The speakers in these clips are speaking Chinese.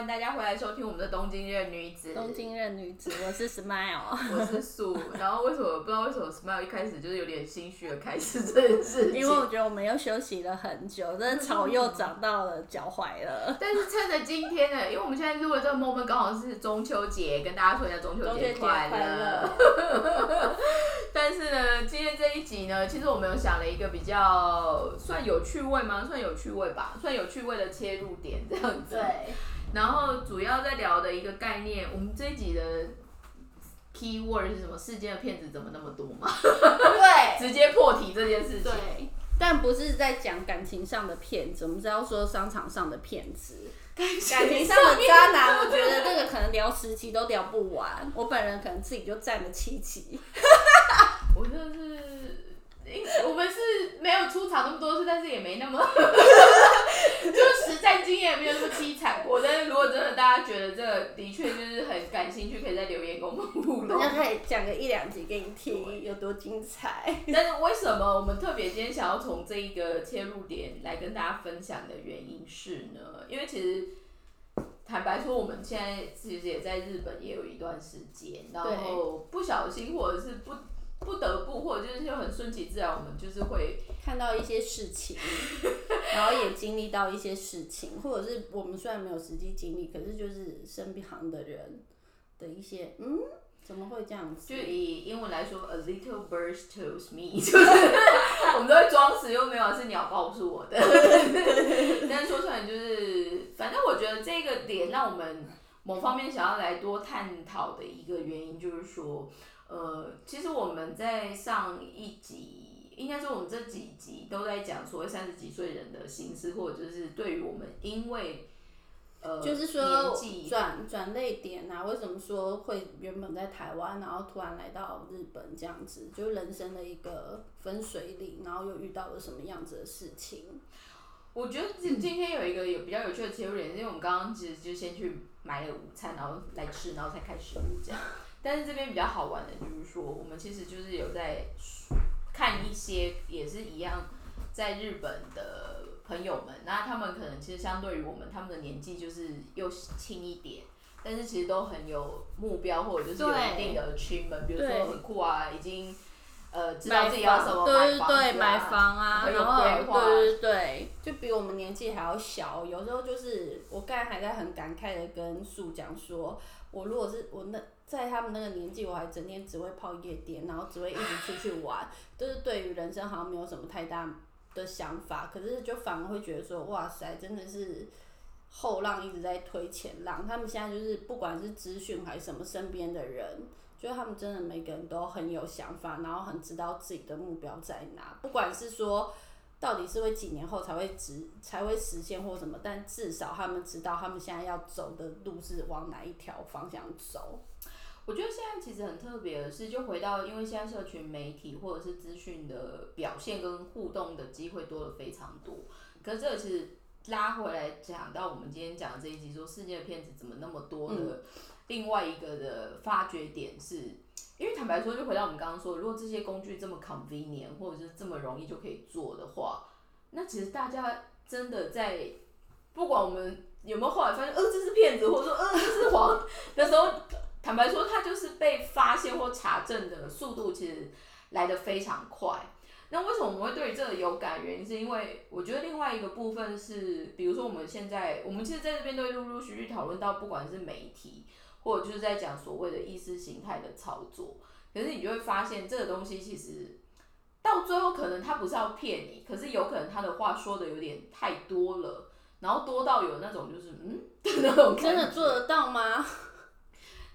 欢迎大家回来收听我们的《东京任女子》。东京任女子，我是 Smile，我是素。然后为什么不知道为什么 Smile 一开始就是有点心虚的开始这件事情？因为我觉得我们又休息了很久，真的草又长到了脚踝了。但是趁着今天呢，因为我们现在录的这个 moment 刚好是中秋节，跟大家说一下中秋节快乐。但是呢，今天这一集呢，其实我们有想了一个比较算有趣味吗？算有趣味吧，算有趣味的切入点这样子。对。然后主要在聊的一个概念，我们这一集的 key word 是什么？世间的骗子怎么那么多嘛？对，直接破题这件事情。对，但不是在讲感情上的骗子，我们是要说商场上的骗子。感情上的渣男，我觉得这个可能聊十期都聊不完。我本人可能自己就占了七期。我就是。我们是没有出场那么多次，但是也没那么，就是实战经验没有那么凄惨过。但是如果真的大家觉得这个的确就是很感兴趣，可以在留言跟我们互动。那可以讲个一两集给你听，有多精彩。但是为什么我们特别今天想要从这一个切入点来跟大家分享的原因是呢？因为其实坦白说，我们现在其实也在日本也有一段时间，然后不小心或者是不。不得不，或者就是就很顺其自然，我们就是会看到一些事情，然后也经历到一些事情，或者是我们虽然没有实际经历，可是就是身旁的人的一些，嗯，怎么会这样子？就以英文来说，a little bird tells me，就是我们都会装死，又没有是鸟告诉我的。但是说出来就是，反正我觉得这个点让我们某方面想要来多探讨的一个原因，就是说。呃，其实我们在上一集，应该说我们这几集都在讲所谓三十几岁人的心思，或者就是对于我们因为呃，就是说转转泪点啊，为什么说会原本在台湾，然后突然来到日本这样子，就是人生的一个分水岭，然后又遇到了什么样子的事情？我觉得今今天有一个有比较有趣的切入点，因为我们刚刚其实就先去买了午餐，然后来吃，然后才开始录这样。但是这边比较好玩的，就是说我们其实就是有在看一些也是一样在日本的朋友们，那他们可能其实相对于我们，他们的年纪就是又轻一点，但是其实都很有目标，或者就是有一定的 achievement，比如说很酷啊，已经呃知道自己要什么买房对买房啊，然后对对对，就比我们年纪还要小，有时候就是我刚才还在很感慨的跟树讲说，我如果是我那。在他们那个年纪，我还整天只会泡夜店，然后只会一直出去玩，就是对于人生好像没有什么太大的想法。可是就反而会觉得说，哇塞，真的是后浪一直在推前浪。他们现在就是不管是资讯还是什么，身边的人，就他们真的每个人都很有想法，然后很知道自己的目标在哪。不管是说到底是会几年后才会实才会实现或什么，但至少他们知道他们现在要走的路是往哪一条方向走。我觉得现在其实很特别的是，就回到因为现在社群媒体或者是资讯的表现跟互动的机会多了非常多。可是这个其实拉回来讲到我们今天讲的这一集，说世界的骗子怎么那么多的，另外一个的发掘点是，因为坦白说，就回到我们刚刚说，如果这些工具这么 convenient 或者是这么容易就可以做的话，那其实大家真的在不管我们有没有后来发现，呃，这是骗子，或者说，呃，这是黄 的时候。坦白说，它就是被发现或查证的速度其实来得非常快。那为什么我们会对这个有感？原因是因为我觉得另外一个部分是，比如说我们现在，我们其实在这边都陆陆续续讨论到，不管是媒体或者就是在讲所谓的意识形态的操作。可是你就会发现，这个东西其实到最后可能他不是要骗你，可是有可能他的话说的有点太多了，然后多到有那种就是嗯真的做得到吗？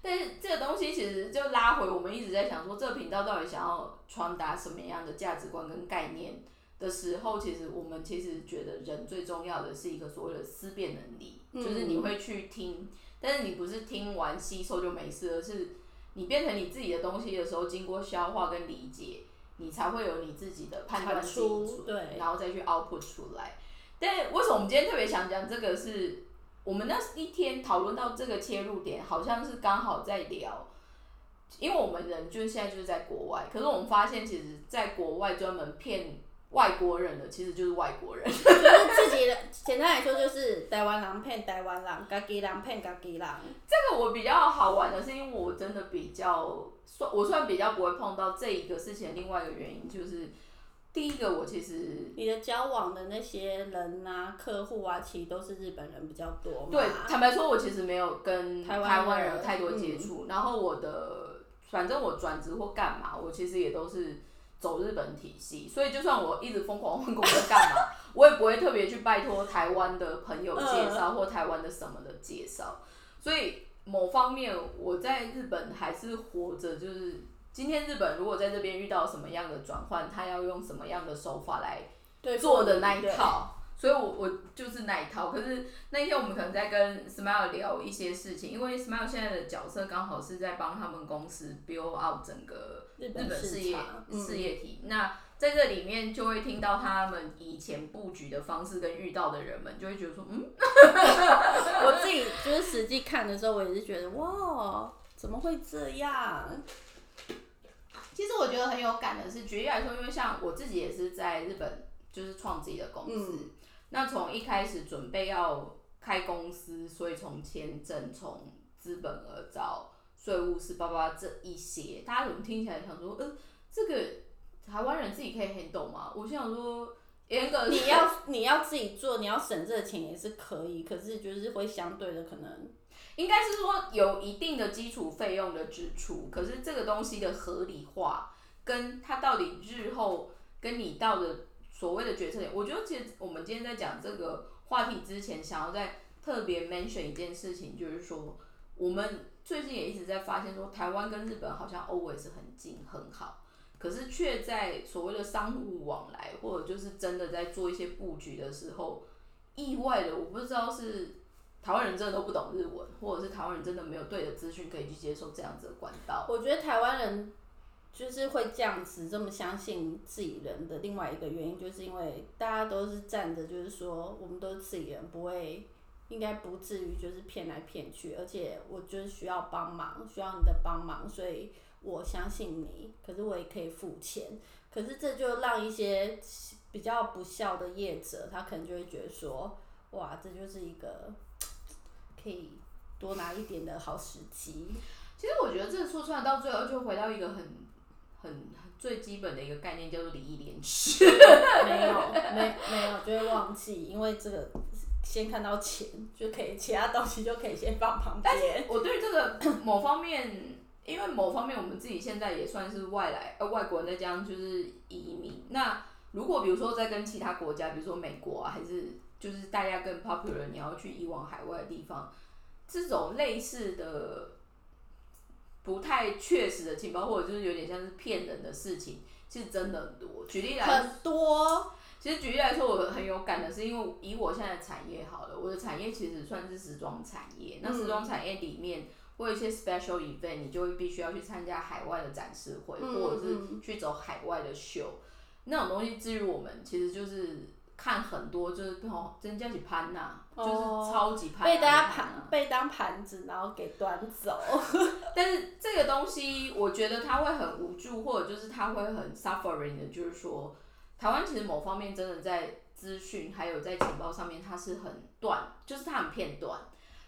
但是这个东西其实就拉回我们一直在想说，这个频道到底想要传达什么样的价值观跟概念的时候，其实我们其实觉得人最重要的是一个所谓的思辨能力，就是你会去听，但是你不是听完吸收就没事，而是你变成你自己的东西的时候，经过消化跟理解，你才会有你自己的判断基础，对，然后再去 output 出来。但为什么我们今天特别想讲这个是？我们那一天讨论到这个切入点，好像是刚好在聊，因为我们人就是现在就是在国外，可是我们发现，其实在国外专门骗外国人的，其实就是外国人，就是自己的简单来说就是台湾人骗台湾人，家己人骗家己人。这个我比较好玩的是，因为我真的比较算，我算比较不会碰到这一个事情另外一个原因就是。第一个，我其实你的交往的那些人啊、客户啊，其实都是日本人比较多嘛。对坦白说，我其实没有跟台湾人人有太多接触。然后我的，反正我转职或干嘛，我其实也都是走日本体系。所以就算我一直疯狂换工作干嘛，我也不会特别去拜托台湾的朋友介绍、或台湾的什么的介绍。所以某方面，我在日本还是活着，就是。今天日本如果在这边遇到什么样的转换，他要用什么样的手法来做的那一套，所以我我就是那一套。可是那一天我们可能在跟 Smile 聊一些事情，因为 Smile 现在的角色刚好是在帮他们公司 build out 整个日本事业事业体。那在这里面就会听到他们以前布局的方式跟遇到的人们，就会觉得说，嗯，我自己就是实际看的时候，我也是觉得哇，怎么会这样？其实我觉得很有感的是，举例来说，因为像我自己也是在日本，就是创自己的公司。嗯、那从一开始准备要开公司，所以从签证、从资本额找税务师、爸爸这一些，大家怎么听起来想说，呃，这个台湾人自己可以 handle 吗？我想说，严格你要你要自己做，你要省这个钱也是可以，可是就是会相对的可能。应该是说有一定的基础费用的支出，可是这个东西的合理化，跟它到底日后跟你到的所谓的决策点，我觉得其实我们今天在讲这个话题之前，想要再特别 mention 一件事情，就是说我们最近也一直在发现说，台湾跟日本好像 always 很近很好，可是却在所谓的商务往来或者就是真的在做一些布局的时候，意外的我不知道是。台湾人真的都不懂日文，或者是台湾人真的没有对的资讯可以去接受这样子的管道。我觉得台湾人就是会这样子这么相信自己人的另外一个原因，就是因为大家都是站着，就是说我们都是自己人，不会应该不至于就是骗来骗去。而且我就是需要帮忙，需要你的帮忙，所以我相信你。可是我也可以付钱，可是这就让一些比较不孝的业者，他可能就会觉得说，哇，这就是一个。可以多拿一点的好时机。其实我觉得这说出来到最后就回到一个很很最基本的一个概念，叫做礼义廉耻。没有，没没有，就会忘记，因为这个先看到钱就可以，其他东西就可以先放旁边。我对这个某方面，因为某方面我们自己现在也算是外来呃外国人在讲就是移民。那如果比如说在跟其他国家，比如说美国啊，还是。就是大家更 popular，你要去移往海外的地方，这种类似的不太确实的情报，或者就是有点像是骗人的事情，其实真的很多。举例来很多。其实举例来说，我很有感的是，因为以我现在的产业好了，我的产业其实算是时装产业。那时装产业里面，会有一些 special event，你就会必须要去参加海外的展示会，或者是去走海外的秀。那种东西，至于我们，其实就是。看很多就是哦，真叫起潘呐，就是超级潘。被大家盘被当盘子，然后给端走。但是这个东西，我觉得他会很无助，或者就是他会很 suffering 的，就是说，台湾其实某方面真的在资讯还有在情报上面，它是很断，就是它很片段，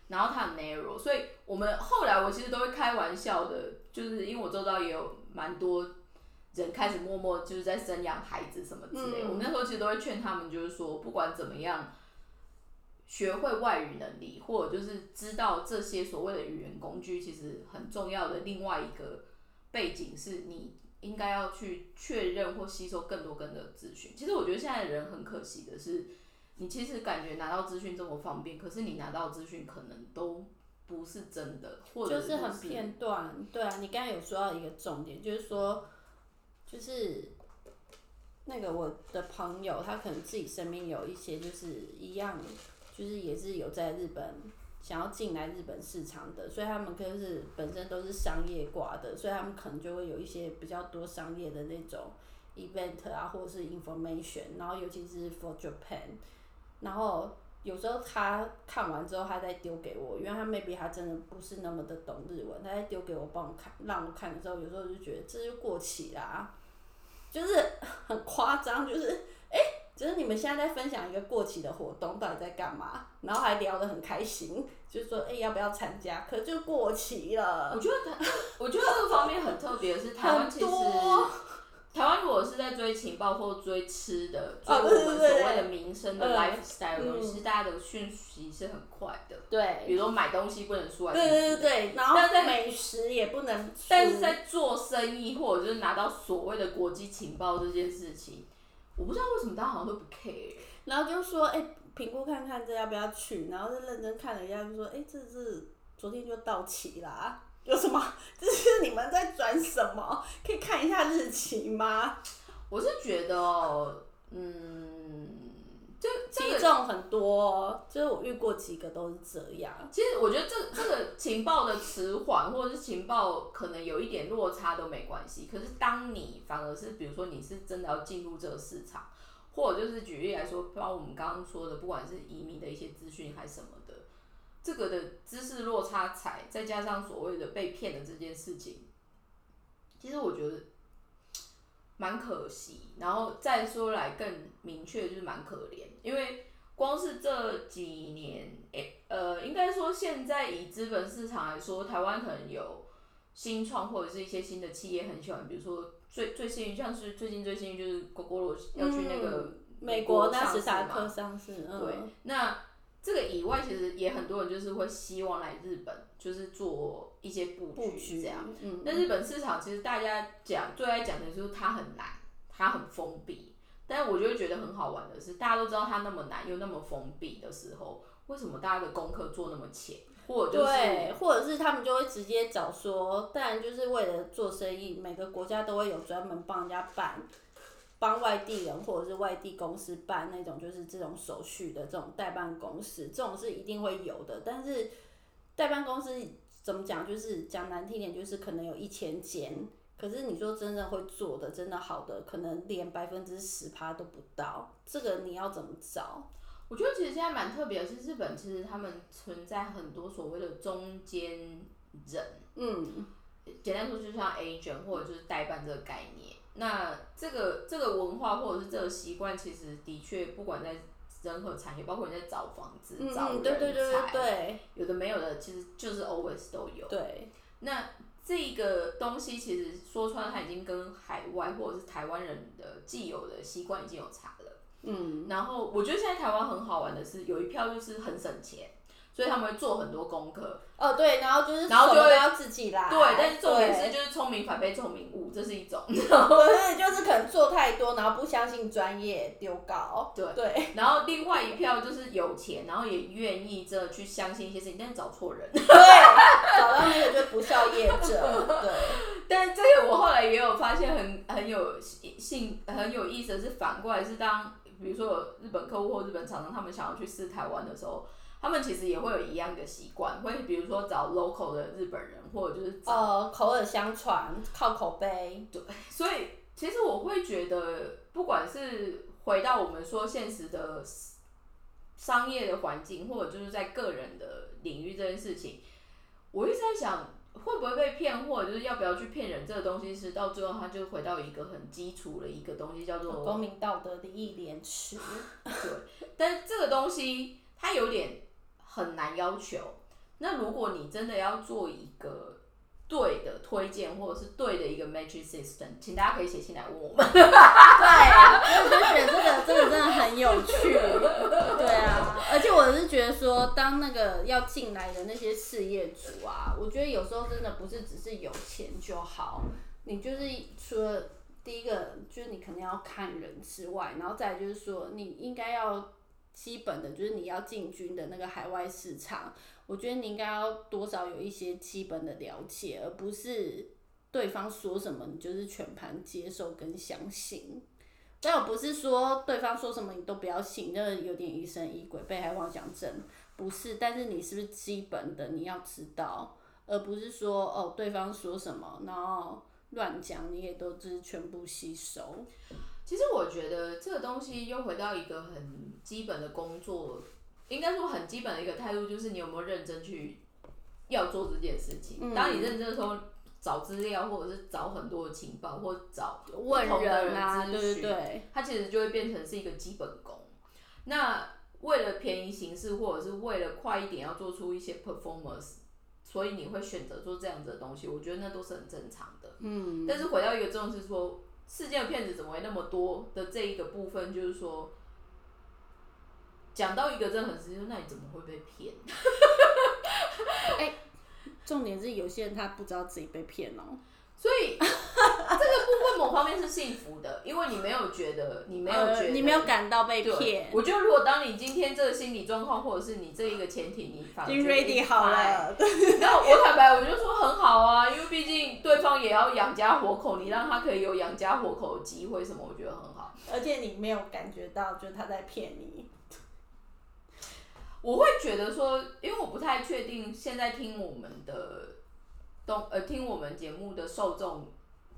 然后它很 narrow。所以我们后来我其实都会开玩笑的，就是因为我周遭也有蛮多。人开始默默就是在生养孩子什么之类，我们那时候其实都会劝他们，就是说不管怎么样，学会外语能力，或者就是知道这些所谓的语言工具，其实很重要的。另外一个背景是你应该要去确认或吸收更多更多的资讯。其实我觉得现在的人很可惜的是，你其实感觉拿到资讯这么方便，可是你拿到资讯可能都不是真的，或者就是很片段。对啊，你刚才有说到一个重点，就是说。就是那个我的朋友，他可能自己身边有一些就是一样，就是也是有在日本想要进来日本市场的，所以他们就是本身都是商业挂的，所以他们可能就会有一些比较多商业的那种 event 啊，或者是 information，然后尤其是 for Japan，然后有时候他看完之后，他再丢给我，因为他 maybe 他真的不是那么的懂日文，他再丢给我帮我看，让我看的时候，有时候就觉得这就过期啦。就是很夸张，就是哎，就是你们现在在分享一个过期的活动，到底在干嘛？然后还聊得很开心，就说哎、要不要参加？可就过期了我，觉得台，我觉得这个方面很特别的是，台湾其实台湾如果是在追情报或追吃的，追哦我们所谓的民生的嗯。lifestyle 东西，嗯。其实大家的讯息是很快的。对。比，如说买东西不能输来对对对对，然后但在美食也不能，但是在做生意或者就是拿到所谓的国际情报这件事情，我不知道为什么大家好像都不 care。然后就说，哎、评估看看这要不要去，然后就认真看了一下，就说，哎、这是昨天就到期啦，有什么？这是你们在转什么？可以看一下日期吗？我是觉得哦，嗯，就这个击中很多，就是我遇过几个都是这样。其实我觉得这这个情报的迟缓，或者是情报可能有一点落差都没关系。可是当你反而是比如说你是真的要进入这个市场，或者就是举例来说，包括我们刚刚说的，不管是移民的一些资讯还是什么的，这个的知识落差才再加上所谓的被骗的这件事情，其实我觉得蛮可惜。然后再说来更明确，就是蛮可怜，因为光是这几年，诶、呃，应该说现在以资本市场来说，台湾可能有新创或者是一些新的企业很喜欢，比如说最最幸运，像是最近最幸运就是 GoGo 要去那个嗯美国国纳斯达克上市，嗯，对，那这个以外，其实也很多人就是会希望来日本，就是做一些布布局局这样。，嗯，那日本市场其实大家讲最爱讲的就是它很难，它很封闭。但是我就会觉得很好玩的是，大家都知道它那么难又那么封闭的时候，为什么大家的功课做那么浅，或者就是对，或者是他们就会直接找说，当然就是为了做生意，每个国家都会有专门帮人家办，帮外地人或者是外地公司办那种就是这种手续的这种代办公司，这种是一定会有的。但是代办公司怎么讲，就是讲难听点，就是可能有一千间。可是你说真正会做的，真的好的，可能连百分之十趴都不到，这个你要怎么找？我觉得其实现在蛮特别的是，日本其实他们存在很多所谓的中间人，嗯，简单说就像 agent 或者就是代办这个概念。那这个这个文化或者是这个习惯，其实的确不管在任何产业，包括你在找房子、嗯找人嗯，对对对对才对有的没有的，其实就是 always 都有。对，那这个东西其实说穿，它已经跟海外或者是台湾人的既有的习惯已经有差了。嗯，然后我觉得现在台湾很好玩的是，有一票就是很省钱，所以他们会做很多功课。哦对，然后就是然后就要自己来，对，但是重点是就是聪明反被聪明误，这是一种。对，就是可能做太多，然后不相信专业，丢稿，对对，然后另外一票就是有钱，然后也愿意这去相信一些事情，但是找错人。对，找到那个就不孝业者，对，但是这个我后来也有发现很很有性很有意思的是，反过来是当比如说有日本客户或日本厂商他们想要去试台湾的时候，他们其实也会有一样的习惯，会比如说找 local 的日本人，或者就是找，呃，口耳相传，靠口碑，对所以其实我会觉得，不管是回到我们说现实的商业的环境，或者就是在个人的领域这件事情，我一直在想。会不会被骗，或者就是要不要去骗人？这个东西是到最后，它就回到一个很基础的一个东西，叫做公民道德礼义廉耻，对，但这个东西它有点很难要求。那如果你真的要做一个对的推荐，或者是对的一个 match system，请大家可以写信来问我们。对，我就觉得这个这个真的很有趣，对啊，而且我是觉得说，当那个要进来的那些事业主啊，我觉得有时候真的不是只是有钱就好，你就是除了第一个就是你可能要看人之外，然后再就是说你应该要基本的就是你要进军的那个海外市场，我觉得你应该要多少有一些基本的了解，而不是对方说什么你就是全盘接受跟相信。但我不是说对方说什么你都不要信，那有点疑神疑鬼、被害妄想症，不是。但是你是不是基本的你要知道，而不是说哦对方说什么，然后乱讲，你也都就是全部吸收。其实我觉得这个东西又回到一个很基本的工作，应该说很基本的一个态度，就是你有没有认真去要做这件事情。当你认真的时候，找资料，或者是找很多的情报，或找问不同的人啊，咨对对询对，它其实就会变成是一个基本功。那为了便宜形式，或者是为了快一点要做出一些 performance，所以你会选择做这样子的东西，我觉得那都是很正常的。嗯，但是回到一个重点是说，世界的骗子怎么会那么多的这一个部分，就是说，讲到一个真的很实际，那你怎么会被骗？哎重点是有些人他不知道自己被骗哦、所以某方面是幸福的，因为你没有觉得，你没有觉得，呃你没有感到被对骗，我觉得如果当你今天这个心理状况，或者是你这一个前提，你反而已经 ready 好了，那我坦白，我就说很好啊，因为毕竟对方也要养家活口，你让他可以有养家活口的机会，什么我觉得很好。而且你没有感觉到，就是他在骗你。我会觉得说，因为我不太确定现在听我们的东呃听我们节目的受众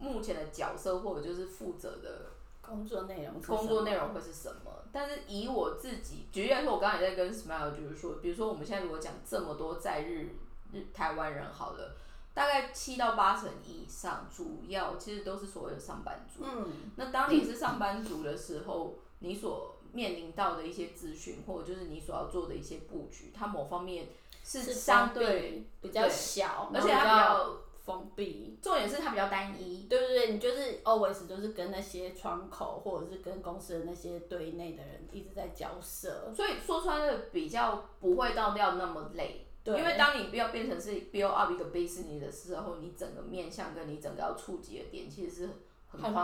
目前的角色或者就是负责的工作内容工作内容会是什么。但是以我自己举例来说，我刚才也在跟 Smile 就是说，比如说我们现在如果讲这么多在日日台湾人好了，大概七到八成以上，主要其实都是所谓的上班族。嗯，那当你是上班族的时候，你所面临到的一些资讯，或者就是你所要做的一些布局，它某方面是是相对对，比较小，而且它比较封闭。重点是它比较单一。对不对，你就是 always 都是跟那些窗口或者是跟公司的那些对内的人一直在交涉。所以说穿了比较不会到掉那么累，对因为当你要变成是 build up 一个 business 的时候，你整个面向跟你整个要触及的点其实是很宽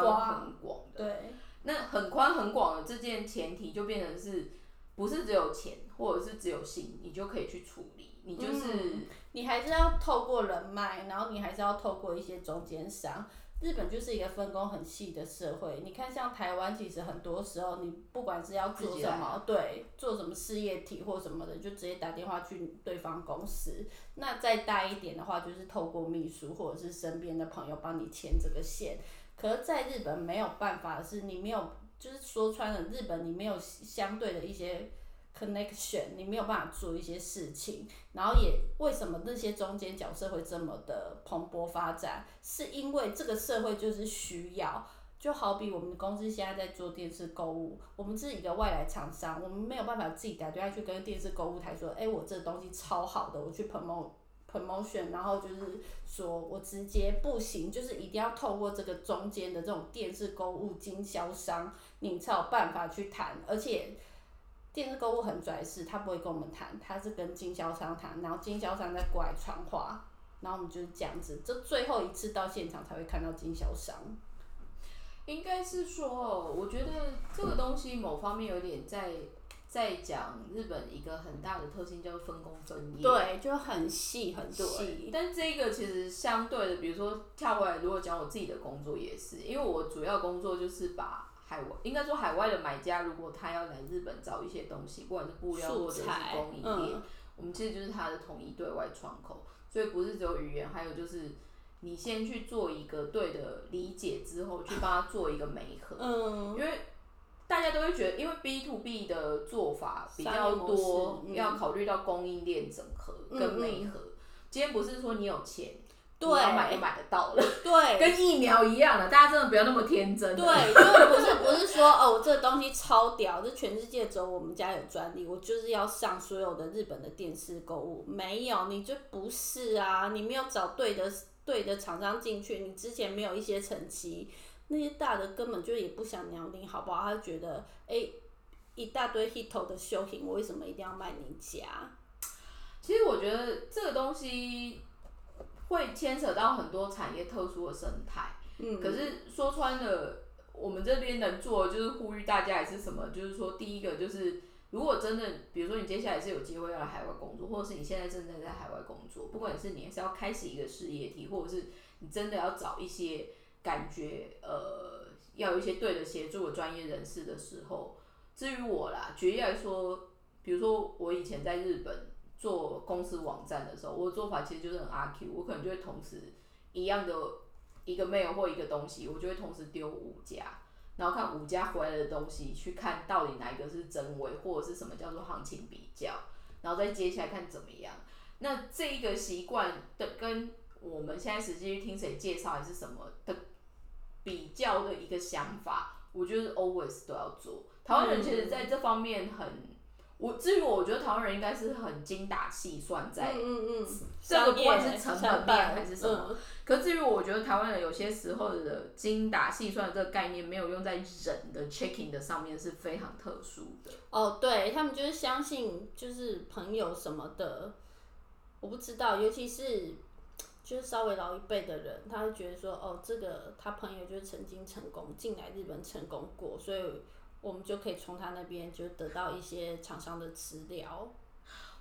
很广的。对，那很宽很广的这件前提就变成是不是只有钱或者是只有心，你就可以去处理，你就是、嗯你还是要透过人脉，然后你还是要透过一些中间商。日本就是一个分工很细的社会，你看像台湾，其实很多时候你不管是要做什么，对，做什么事业体或什么的，就直接打电话去对方公司。那再大一点的话，就是透过秘书或者是身边的朋友帮你牵这个线。可是在日本没有办法的是，你没有，就是说穿了，日本你没有相对的一些 connection，你没有办法做一些事情。然后也为什么那些中间角色会这么的蓬勃发展，是因为这个社会就是需要。就好比我们的公司现在在做电视购物，我们是一个外来厂商，我们没有办法自己打电话去跟电视购物台说，哎、我这东西超好的，我去 promote promotion，然后就是说我直接不行，就是一定要透过这个中间的这种电视购物经销商，你才有办法去谈，而且。电视购物很拽是，他不会跟我们谈，他是跟经销商谈，然后经销商再过来传话，然后我们就是这样子，这最后一次到现场才会看到经销商。应该是说，我觉得这个东西某方面有点在在讲日本一个很大的特性，叫做分工分业。对，就很细很对细，。但这个其实相对的，比如说跳过来，如果讲我自己的工作也是，因为我主要工作就是把海外，应该说海外的买家，如果他要来日本找一些东西，不管是布料或者是供应链，嗯我们其实就是他的统一对外窗口，所以不是只有语言，还有就是你先去做一个对的理解之后，去帮他做一个媒合，嗯，因为大家都会觉得，因为 B to B 的做法比较多，嗯要考虑到供应链整合跟嗯嗯媒合。今天不是说你有钱，对你要买就买得到了，对，跟疫苗一样的，大家真的不要那么天真。对，因为不是不是说哦，我这个东西超屌，这全世界只有我们家有专利，我就是要上所有的日本的电视购物。没有，你就不是啊，你没有找对的对的厂商进去，你之前没有一些成绩，那些大的根本就也不想鸟你，好不好？他就觉得哎、一大堆 hit 的修行，我为什么一定要卖你家？其实我觉得这个东西会牵扯到很多产业特殊的生态。嗯，可是说穿了，我们这边能做的就是呼吁大家，也是什么？就是说，第一个就是，如果真的，比如说你接下来是有机会要来海外工作，或者是你现在正在在海外工作，不管是你是要开启一个事业体，或者是你真的要找一些感觉，呃，要有一些对的协助的专业人士的时候，至于我啦，举例来说，比如说我以前在日本做公司网站的时候，我的做法其实就是很阿 Q，我可能就会同时一样的。一个 mail 或一个东西，我就会同时丢五家，然后看五家回来的东西，去看到底哪一个是真伪，或者是什么叫做行情比较，然后再接下来看怎么样。那这一个习惯的跟我们现在实际去听谁介绍还是什么的比较的一个想法，我觉得 always 都要做。台湾人其实在这方面很，我至于我，我觉得台湾人应该是很精打细算在嗯嗯嗯，这个不管是成成本面还是什么嗯可至于我觉得台湾人有些时候的精打细算这个概念没有用在人的 checking 的上面是非常特殊的。哦，对他们就是相信就是朋友什么的，我不知道，尤其是就是稍微老一辈的人，他会觉得说，哦，这个他朋友就是曾经成功进来日本成功过，所以我们就可以从他那边就得到一些厂商的资料。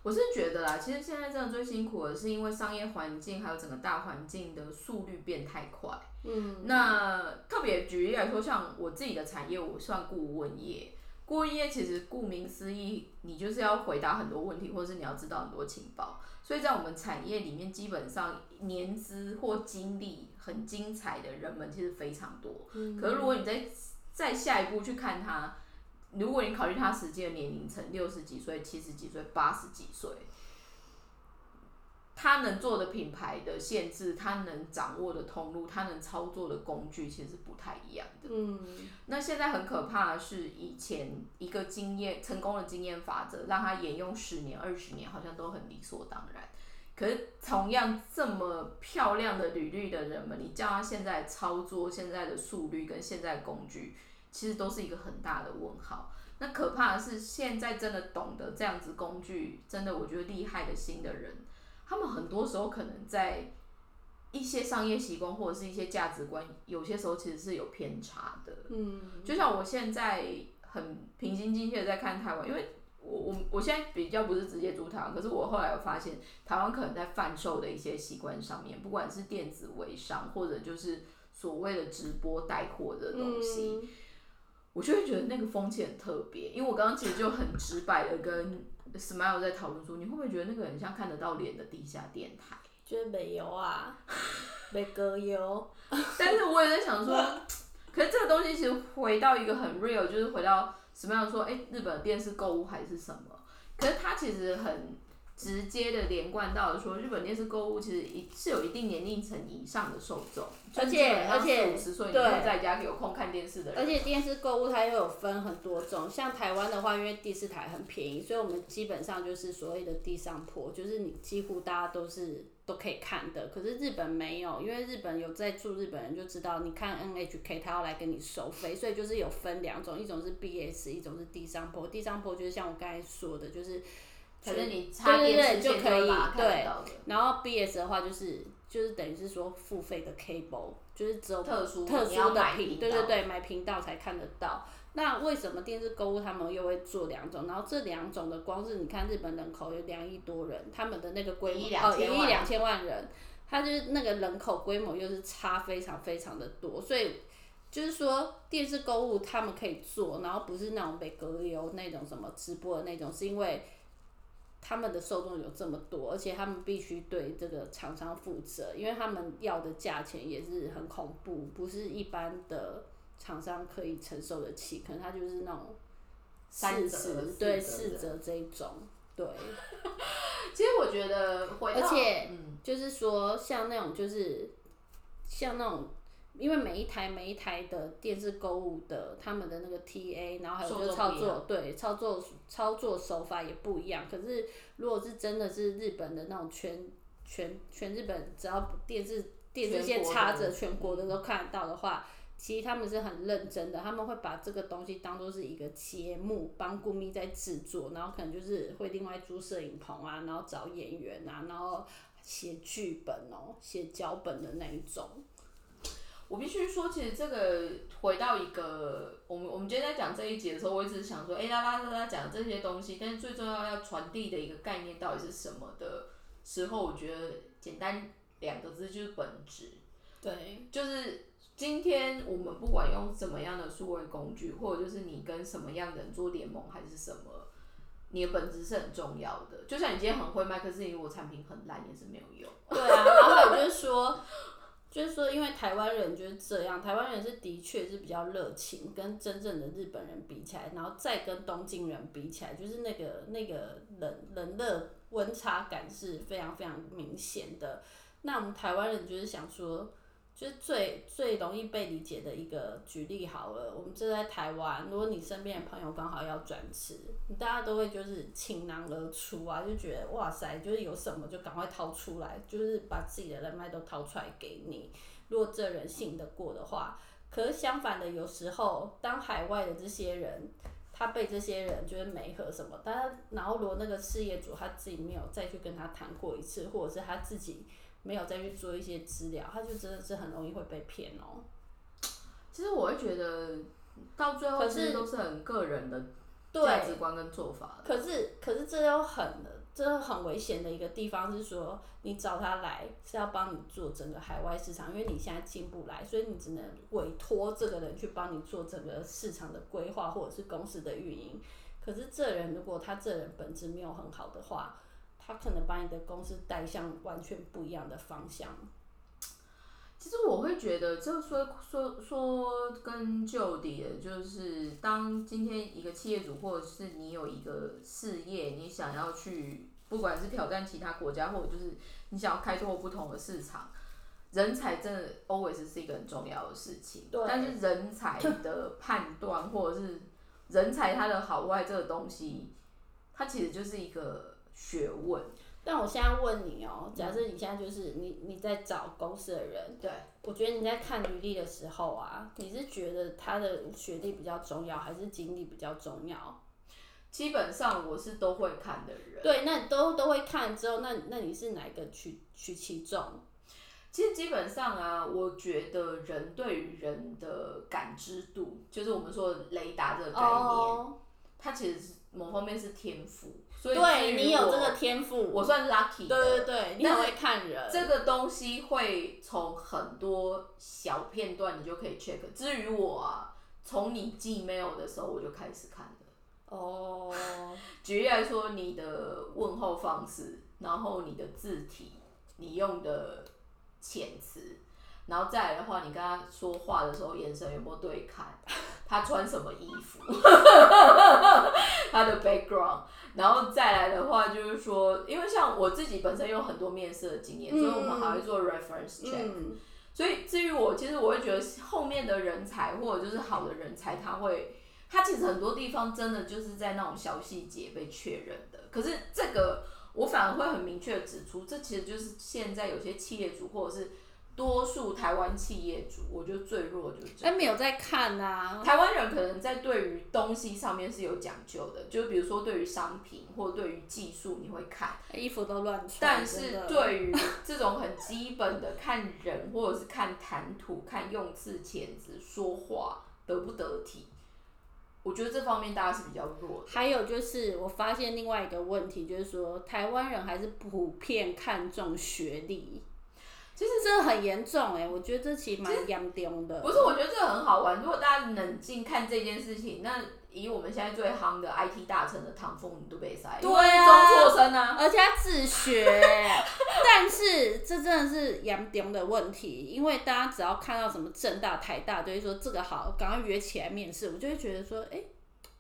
我是觉得啦，其实现在真的最辛苦的是因为商业环境还有整个大环境的速率变太快。嗯，那特别举例来说，像我自己的产业，我算顾问业。顾问业其实顾名思义，你就是要回答很多问题，或者是你要知道很多情报。所以在我们产业里面，基本上年资或经历很精彩的人们其实非常多。可是如果你再再下一步去看他，如果你考虑他实际的年龄层，六十几岁、七十几岁、八十几岁，他能做的品牌的限制，他能掌握的通路，他能操作的工具，其实不太一样的。嗯，那现在很可怕的是，以前一个经验成功的经验法则，让他沿用十年、二十年，好像都很理所当然。可是同样这么漂亮的履历的人们，你叫他现在操作现在的速率跟现在的工具，其实都是一个很大的问号。那可怕的是，现在真的懂得这样子工具，真的我觉得厉害的新的人，他们很多时候可能在一些商业习惯或者是一些价值观，有些时候其实是有偏差的。嗯，就像我现在很平心静气的在看台湾，因为我我我现在比较不是直接租台湾，可是我后来有发现，台湾可能在贩售的一些习惯上面，不管是电子微商或者就是所谓的直播带货的东西，嗯我就会觉得那个风气很特别。因为我刚刚其实就很直白的跟 Smile 在讨论说，你会不会觉得那个很像看得到脸的地下电台？就是没有啊，没隔油。但是我也在想说，可是这个东西其实回到一个很 real，就是回到什么样说，哎、日本的电视购物还是什么？可是它其实很直接的连贯到了说，日本电视购物其实一是有一定年龄层以上的受众，而且而且五十岁你对会在家有空看电视的人，而且电视购物它又有分很多种，像台湾的话，因为第四台很便宜，所以我们基本上就是所谓的地上坡，就是你几乎大家都是都可以看的。可是日本没有，因为日本有在住日本人就知道，你看 NHK 他要来跟你收费，所以就是有分两种，一种是 BS，一种是地上坡。地上坡就是像我刚才说的，就是反正你插对对电视线就可以对。然后 BS 的话就是就是等于是说付费的 cable，就是只有特殊特殊的频，对对对，买频道才看得到。那为什么电视购物他们又会做两种？然后这两种的光是你看日本人口有两亿多人，他们的那个规模一亿两哦，一千万亿两千万人，他就是那个人口规模又是差非常非常的多，所以就是说电视购物他们可以做，然后不是那种被隔流那种什么直播的那种，是因为他们的受众有这么多，而且他们必须对这个厂商负责，因为他们要的价钱也是很恐怖，不是一般的厂商可以承受得起，可能他就是那种三折四折，对四折这一种，对，其实我觉得回到，而且嗯，就是说像那种就是像那种。因为每一台每一台的电视购物的他们的那个 TA，然后还有就操作，对操作操作手法也不一样。可是如果是真的是日本的那种全全全日本，只要电视电视线插着，全国的都看得到的话，其实他们是很认真的，他们会把这个东西当做是一个节目，帮顾咪在制作，然后可能就是会另外租摄影棚啊，然后找演员啊，然后写剧本哦，写脚本的那一种。我必须说，其实这个回到一个，我们我们今天在讲这一节的时候，我一直想说，哎、啦啦啦啦讲这些东西，但是最重要要传递的一个概念到底是什么的时候，我觉得简单两个字就是本质，对，就是今天我们不管用什么样的数位工具，或者就是你跟什么样的人做联盟还是什么，你的本质是很重要的。就像你今天很会卖，可是你如果产品很烂，也是没有用。对啊，然后还有就是说，就是说，因为台湾人就是这样，台湾人是的确是比较热情，跟真正的日本人比起来，然后再跟东京人比起来，就是那个那个冷冷热温差感是非常非常明显的。那我们台湾人就是想说，就是最最容易被理解的一个举例好了。我们这在台湾，如果你身边的朋友刚好要转职，大家都会就是倾囊而出啊，就觉得哇塞，就是有什么就赶快掏出来，就是把自己的人脉都掏出来给你。如果这人信得过的话，可是相反的，有时候当海外的这些人。他被这些人就是没和什么，但他然后如果那个事业主他自己没有再去跟他谈过一次，或者是他自己没有再去做一些资料，他就真的是很容易会被骗哦。其实我会觉得到最后其实都是很个人的价值观跟做法。可是可是这又很这很危险的一个地方是说，你找他来是要帮你做整个海外市场，因为你现在进不来，所以你只能委托这个人去帮你做整个市场的规划或者是公司的运营。可是这人如果他这人本质没有很好的话，他可能把你的公司带向完全不一样的方向。其实我会觉得，就说说说跟旧底的，就是当今天一个企业主，或者是你有一个事业，你想要去，不管是挑战其他国家，或者就是你想要开拓不同的市场，人才真的 always 是一个很重要的事情。对。但是人才的判断，或者是人才他的好坏这个东西，它其实就是一个学问。但我现在问你哦，假设你现在就是你你在找公司的人，对，我觉得你在看履历的时候啊，你是觉得他的学历比较重要，还是经历比较重要？基本上我是都会看的人。对，那都都会看之后，那那你是哪一个取取其重？其实基本上啊，我觉得人对于人的感知度，就是我们说雷达这个概念，它其实是某方面是天赋。对你有这个天赋，我算 lucky。对对对，你很会看人。这个东西会从很多小片段你就可以 check。至于我啊，从你寄 mail 的时候我就开始看了。哦。举例来说，你的问候方式，然后你的字体，你用的遣词，然后再来的话，你跟他说话的时候眼神有没有对看，他穿什么衣服，他的 background。然后再来的话，就是说，因为像我自己本身有很多面试的经验，所以我们还会做 reference check。所以至于我，其实我会觉得后面的人才或者就是好的人才，他会，他其实很多地方真的就是在那种小细节被确认的。可是这个我反而会很明确的指出，这其实就是现在有些企业主或者是。多数台湾企业主，我觉得最弱就是。这但，没有在看啊。台湾人可能在对于东西上面是有讲究的，就比如说对于商品或对于技术，你会看。衣服都乱穿。但是对于这种很基本的看人，或者是看谈吐、看用字遣词、说话得不得体，我觉得这方面大家是比较弱。还有就是，我发现另外一个问题，就是说台湾人还是普遍看重学历。其实这很严重哎，我觉得这其实蛮严重的。不是，我觉得这很好玩。如果大家冷静看这件事情，那以我们现在最夯的 IT 大臣的唐凤都被塞，对啊，中辍生啊，而且他自学。但是这真的是严重的问题，因为大家只要看到什么正大、台大，就会说这个好，赶快约起来面试。我就会觉得说，哎，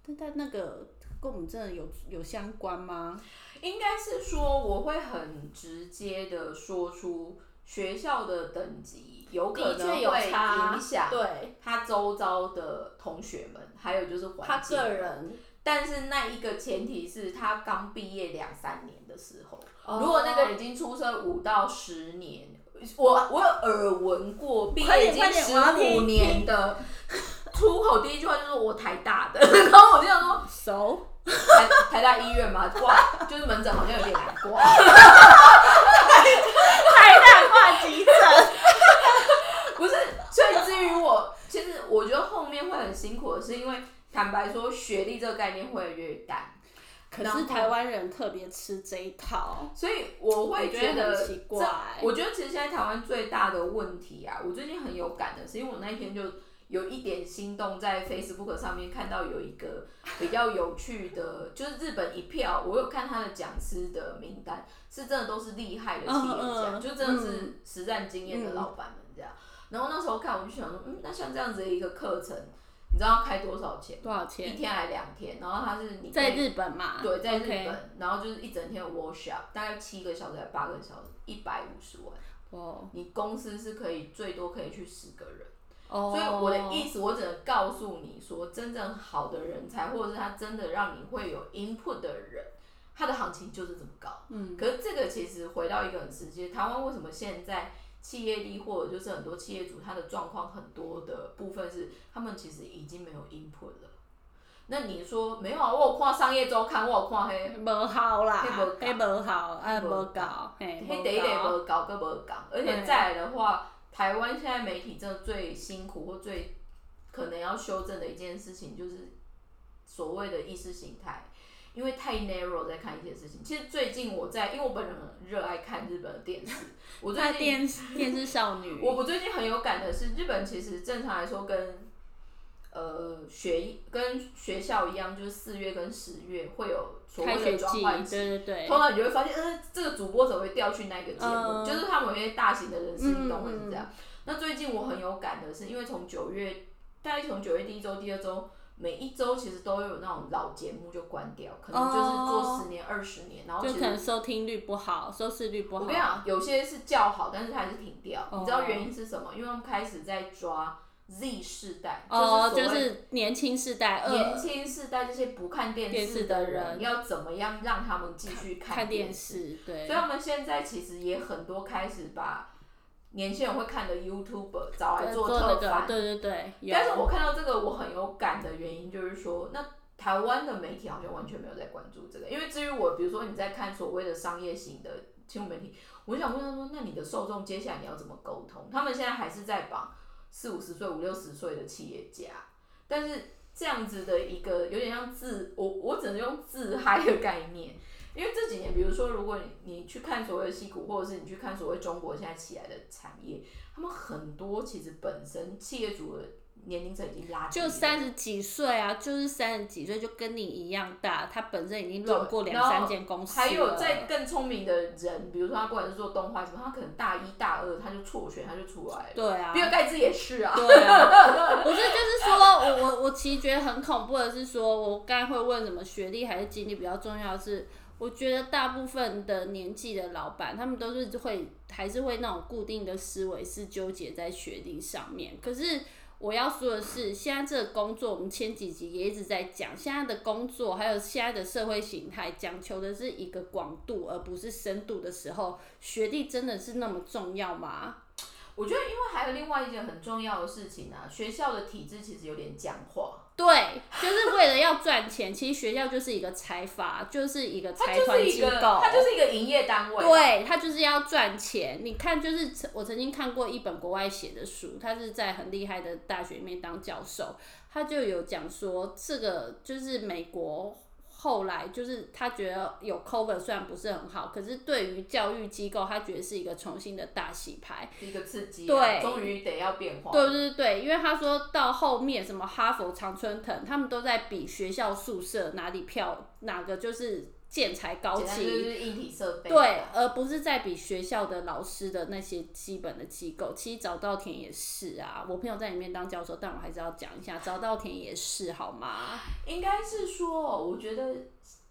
但他那个跟我们真的有有相关吗？应该是说，我会很直接的说出。学校的等级有可能会影响对他周遭的同学们，还有就是环境。他个人，但是那一个前提是他刚毕业两三年的时候，如果那个已经出生五到十年，我我有耳闻过毕业已经十五年的，出口第一句话就是我台大的，然后我就想说熟台台大医院嘛挂就是门诊好像有点难挂。太大化急诊，不是。所以至于我，其实我觉得后面会很辛苦的是，因为坦白说，学历这个概念会越淡。可是台湾人特别吃这一套，所以我会觉得奇怪。我觉得其实现在台湾最大的问题啊，我最近很有感的是，因为我那一天就。有一点心动，在 Facebook 上面看到有一个比较有趣的，就是日本一票，我有看他的讲师的名单，是真的都是厉害的企业家，就真的是实战经验的老板们这样。然后那时候看，我就想说，嗯，那像这样子的一个课程，你知道要开多少钱？多少钱？一天还两天？然后他是你在日本嘛？对，在日本，然后就是一整天 workshop，大概七个小时还八个小时，一百五十万。哦你公司是可以最多可以去十个人。哦，所以我的意思，我只能告诉你说，真正好的人才，或者是他真的让你会有 input 的人，他的行情就是这么高。嗯，可是这个其实回到一个很实际，台湾为什么现在企业力或者就是很多企业主他的状况很多的部分是，他们其实已经没有 input 了。那你说没有啊？我有看商业周刊，我有看迄，无效啦，黑无效，啊无够，嘿，迄第一个无搞，个无讲，而且再来的话，台湾现在媒体真的最辛苦或最可能要修正的一件事情，就是所谓的意识形态，因为太 narrow 在看一些事情。其实最近我在，因为我本人很热爱看日本的电视，我最近电视 电视少女，我我最近很有感的是，日本其实正常来说跟呃学跟学校一样，就是四月跟十月会有所谓的转换期。对对对，通常你就会发现，呃，这个主播怎么会调去那个节目？嗯就是他们有一些大型的人事异动会是这样。那最近我很有感的是，因为从九月，大概从九月第一周、第二周，每一周其实都有那种老节目就关掉，可能就是做十年、二十年，然后就可能。收听率不好，收视率不好。我跟你讲，有些是较好，但是它还是停掉。哦你知道原因是什么？因为他们开始在抓 Z 世代，哦，就就是是年轻世代，年轻世代这些不看电电视视的的人人，要怎么样让他们继续看电电视，对所以，他们现在其实也很多开始把年轻人会看的 YouTuber 找来做特番。对对对。但是我看到这个我很有感的原因就是说，那台湾的媒体好像完全没有在关注这个。因为至于我，比如说你在看所谓的商业型的新闻媒体，我想问他说，那你的受众接下来你要怎么沟通？他们现在还是在绑四五十岁、五六十岁的企业家，但是这样子的一个有点像自我，我只能用自嗨的概念。因为这几年，比如说，如果你你去看所谓的戏骨，或者是你去看所谓中国现在起来的产业，他们很多其实本身企业主的年龄层已经拉低，就三十几岁啊，就是三十几岁就跟你一样大，他本身已经乱过两三间公司了。还有在更聪明的人，比如说他不管是做动画什么，他可能大一大二他就辍学，他就出来了。对啊，比尔盖茨也是啊。对啊，不是，就是说我我我其实觉得很恐怖的是说，我刚才会问什么学历还是经历比较重要是，我觉得大部分的年纪的老板，他们都是会还是会那种固定的思维是纠结在学历上面。可是我要说的是，现在这个工作，我们前几集也一直在讲，现在的工作还有现在的社会形态，讲求的是一个广度而不是深度的时候，学历真的是那么重要吗？我觉得，因为还有另外一件很重要的事情啊，学校的体制其实有点僵化。对，就是为了要赚钱。其实学校就是一个财阀，就是一个财团机构，它就是一个营业单位。，对，它就是要赚钱。你看，就是我曾经看过一本国外写的书，他是在很厉害的大学里面当教授，他就有讲说，这个就是美国。后来就是他觉得有 cover 虽然不是很好，可是对于教育机构，他觉得是一个重新的大洗牌。一个刺激、啊，对终于得要变化。对对对，因为他说到后面什么哈佛、常春藤，他们都在比学校宿舍哪里漂，哪个就是建材高级，是硬体设备。对，而不是在比学校的老师的那些基本的机构。其实早稻田也是啊，我朋友在里面当教授，但我还是要讲一下，早稻田也是好吗？应该是说，我觉得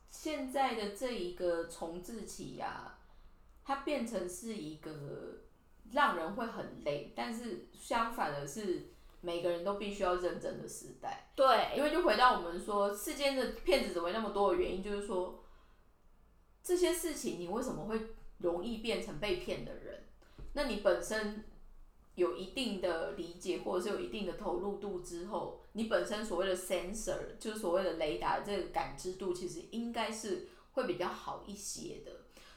现在的这一个重置期呀、它变成是一个让人会很累，但是相反的是，每个人都必须要认真的时代。对，因为就回到我们说，世间的骗子怎么会那么多的原因，就是说这些事情你为什么会容易变成被骗的人？那你本身有一定的理解，或者是有一定的投入度之后，你本身所谓的 sensor 就是所谓的雷达这个感知度，其实应该是会比较好一些的。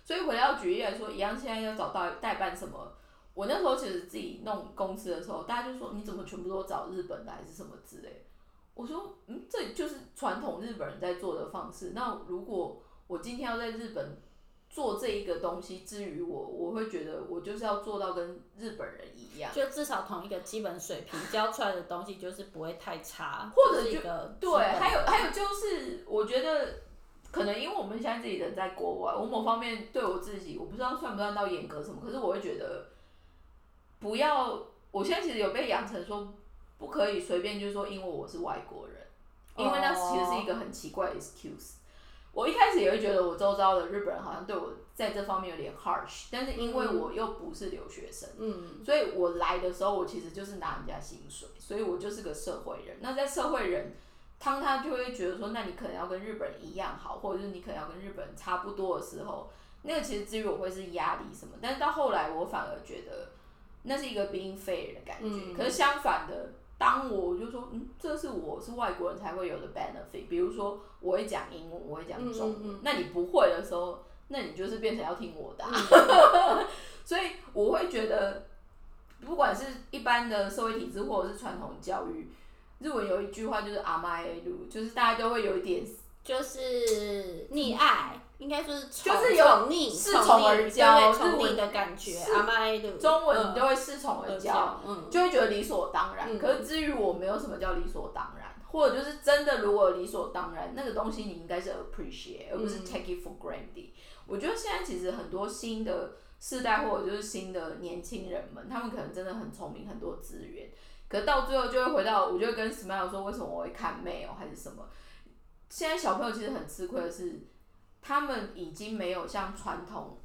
所以回到举例来说，一样现在要找到代办什么。我那时候其实自己弄公司的时候，大家就说你怎么全部都找日本的还是什么之类。我说，嗯，这就是传统日本人在做的方式。那如果我今天要在日本做这一个东西，之于我，我会觉得我就是要做到跟日本人一样。就至少同一个基本水平教出来的东西就是不会太差，或者就是对，还有还有就是，我觉得可能因为我们现在自己人在国外，我某方面对我自己，我不知道算不算到严格什么，可是我会觉得不要。我现在其实有被养成说不可以随便就说因为我是外国人，因为那其实是一个很奇怪的 excuse。我一开始也会觉得我周遭的日本人好像对我在这方面有点 harsh，但是因为我又不是留学生，嗯，所以我来的时候我其实就是拿人家薪水，所以我就是个社会人。那在社会人，当他就会觉得说，那你可能要跟日本人一样好，或者是你可能要跟日本人差不多的时候，那个其实至于我会是压力什么，但是到后来我反而觉得那是一个 being fair 的感觉。嗯可是相反的，当我就说，嗯，这是我是外国人才会有的 benefit，比如说我会讲英文，我会讲中文，嗯嗯嗯。那你不会的时候，那你就是变成要听我的啊、所以我会觉得，不管是一般的社会体制或者是传统教育，日文有一句话就是阿妈 A 路，就是大家都会有一点就是溺爱，应该说是宠就是有宠溺、恃宠而对骄对宠溺的感觉。是阿妈的中文嗯你都会恃宠而骄，嗯，就会觉得理所当然。嗯可是至于我没有什么叫理所当然，或者就是真的如果理所当然，那个东西你应该是 appreciate，而不是嗯 take it for granted。我觉得现在其实很多新的世代或者就是新的年轻人们，他们可能真的很聪明，很多资源，可到最后就会回到，我就会跟 Smile 说，为什么我会看 mail 还是什么？现在小朋友其实很吃亏的是，他们已经没有像传统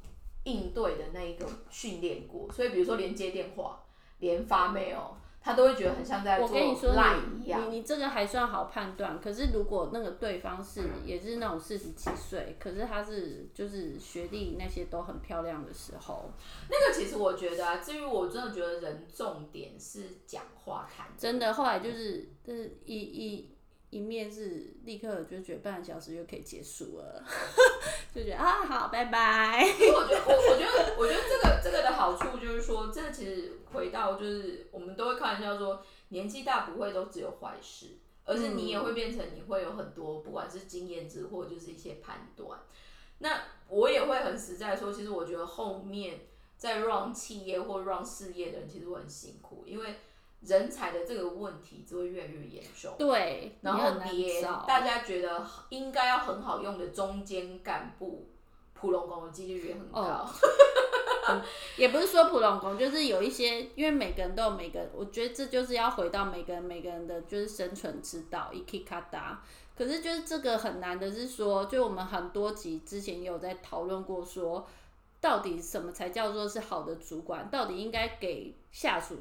应对的那一个训练过，所以比如说连接电话、连发 mail，他都会觉得很像在做我跟你说 line 你，一样。你你这个还算好判断。可是如果那个对方是也是那种四十几岁，可是他是就是学历那些都很漂亮的时候，那个其实我觉得啊，至于我真的觉得人重点是讲话谈真的后来就是就是一一一面是立刻就觉得半个小时就可以结束了，就觉得啊好拜拜。因为我觉得，我我觉得，我觉得这个这个的好处就是说，这个其实回到就是我们都会开玩笑说，年纪大不会都只有坏事，而是你也会变成你会有很多不管是经验值或者就是一些判断。那我也会很实在说，其实我觉得后面在 run 企业或 run 事业的人其实会很辛苦，因为人才的这个问题只会越来越严重。对，然后大家觉得应该要很好用的中间干部，普龙工的几率也很高。哦 也不是说普通工，就是有一些，因为每个人都有每个，我觉得这就是要回到每个人每个人的就是生存之道，一 k 卡达。可是就是这个很难的是说，就我们很多集之前有在讨论过说，到底什么才叫做是好的主管？到底应该给下属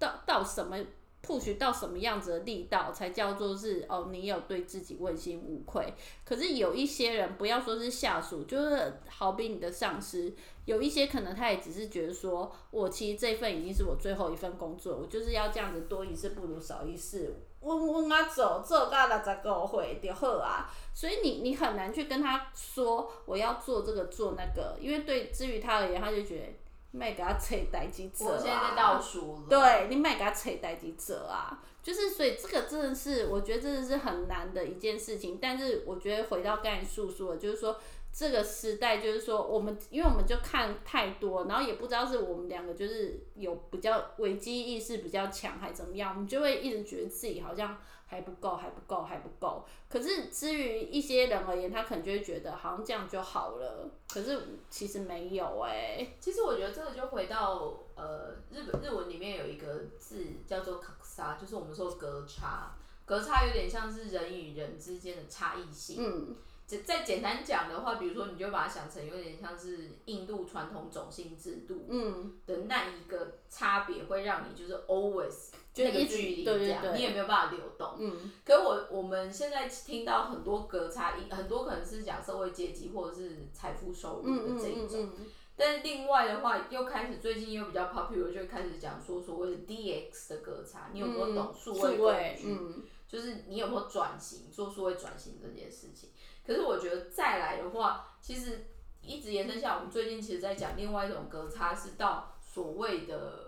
到到什么 push 到什么样子的力道，才叫做是哦，你有对自己问心无愧。可是有一些人，不要说是下属，就是好比你的上司，有一些可能他也只是觉得说，我其实这份已经是我最后一份工作，我就是要这样子多一事不如少一事，稳稳啊走，做到六十个会就好啊。所以你你很难去跟他说我要做这个做那个，因为对至于他而言，他就觉得卖给他扯代机者啊。我现在在倒数了。对你卖给他扯代机者啊，就是所以这个真的是我觉得真的是很难的一件事情。但是我觉得回到刚才诉说，就是说这个时代，就是说我们因为我们就看太多，然后也不知道是我们两个就是有比较危机意识比较强，还怎么样，我们就会一直觉得自己好像还不够，还不够，还不够。可是至于一些人而言，他可能就会觉得好像这样就好了，可是其实没有哎、其实我觉得这个就回到呃日本日文里面有一个字叫做卡萨，就是我们说隔差。隔差有点像是人与人之间的差异性。嗯，再再简单讲的话，比如说你就把它想成有点像是印度传统种姓制度嗯，的那一个差别，会让你就是 always 那个距离这样，你也没有办法流动。嗯，可我我们现在听到很多隔差，一很多可能是讲社会阶级或者是财富收入嗯的这一种。嗯嗯但是另外的话，又开始最近又比较 popular，就开始讲说所谓的 DX 的隔差，你有没有懂数位工具？嗯就是你有没有转型做数位转型这件事情？可是我觉得再来的话，其实一直延伸下，我们最近其实在讲另外一种隔差，是到所谓的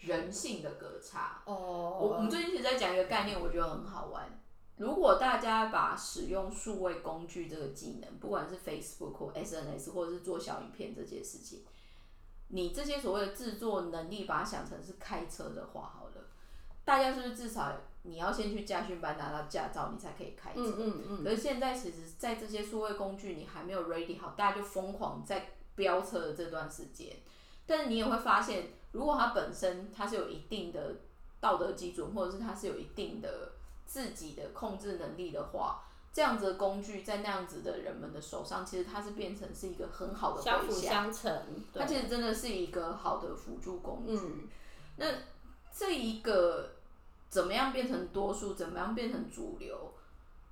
人性的隔差。哦，我我们最近其实在讲一个概念，我觉得很好玩。如果大家把使用数位工具这个技能，不管是 Facebook 或 SNS，或者是做小影片这件事情，你这些所谓的制作能力，把它想成是开车的话，好了，大家是不是至少你要先去驾训班拿到驾照，你才可以开车？嗯嗯嗯，可是现在其实，在这些数位工具你还没有 ready 好，大家就疯狂在飙车的这段时间，但是你也会发现，如果它本身它是有一定的道德基准，或者是它是有一定的自己的控制能力的话，这样子的工具在那样子的人们的手上，其实它是变成是一个很好的相辅。相成，它其实真的是一个好的辅助工具。嗯那这一个怎么样变成多数，怎么样变成主流，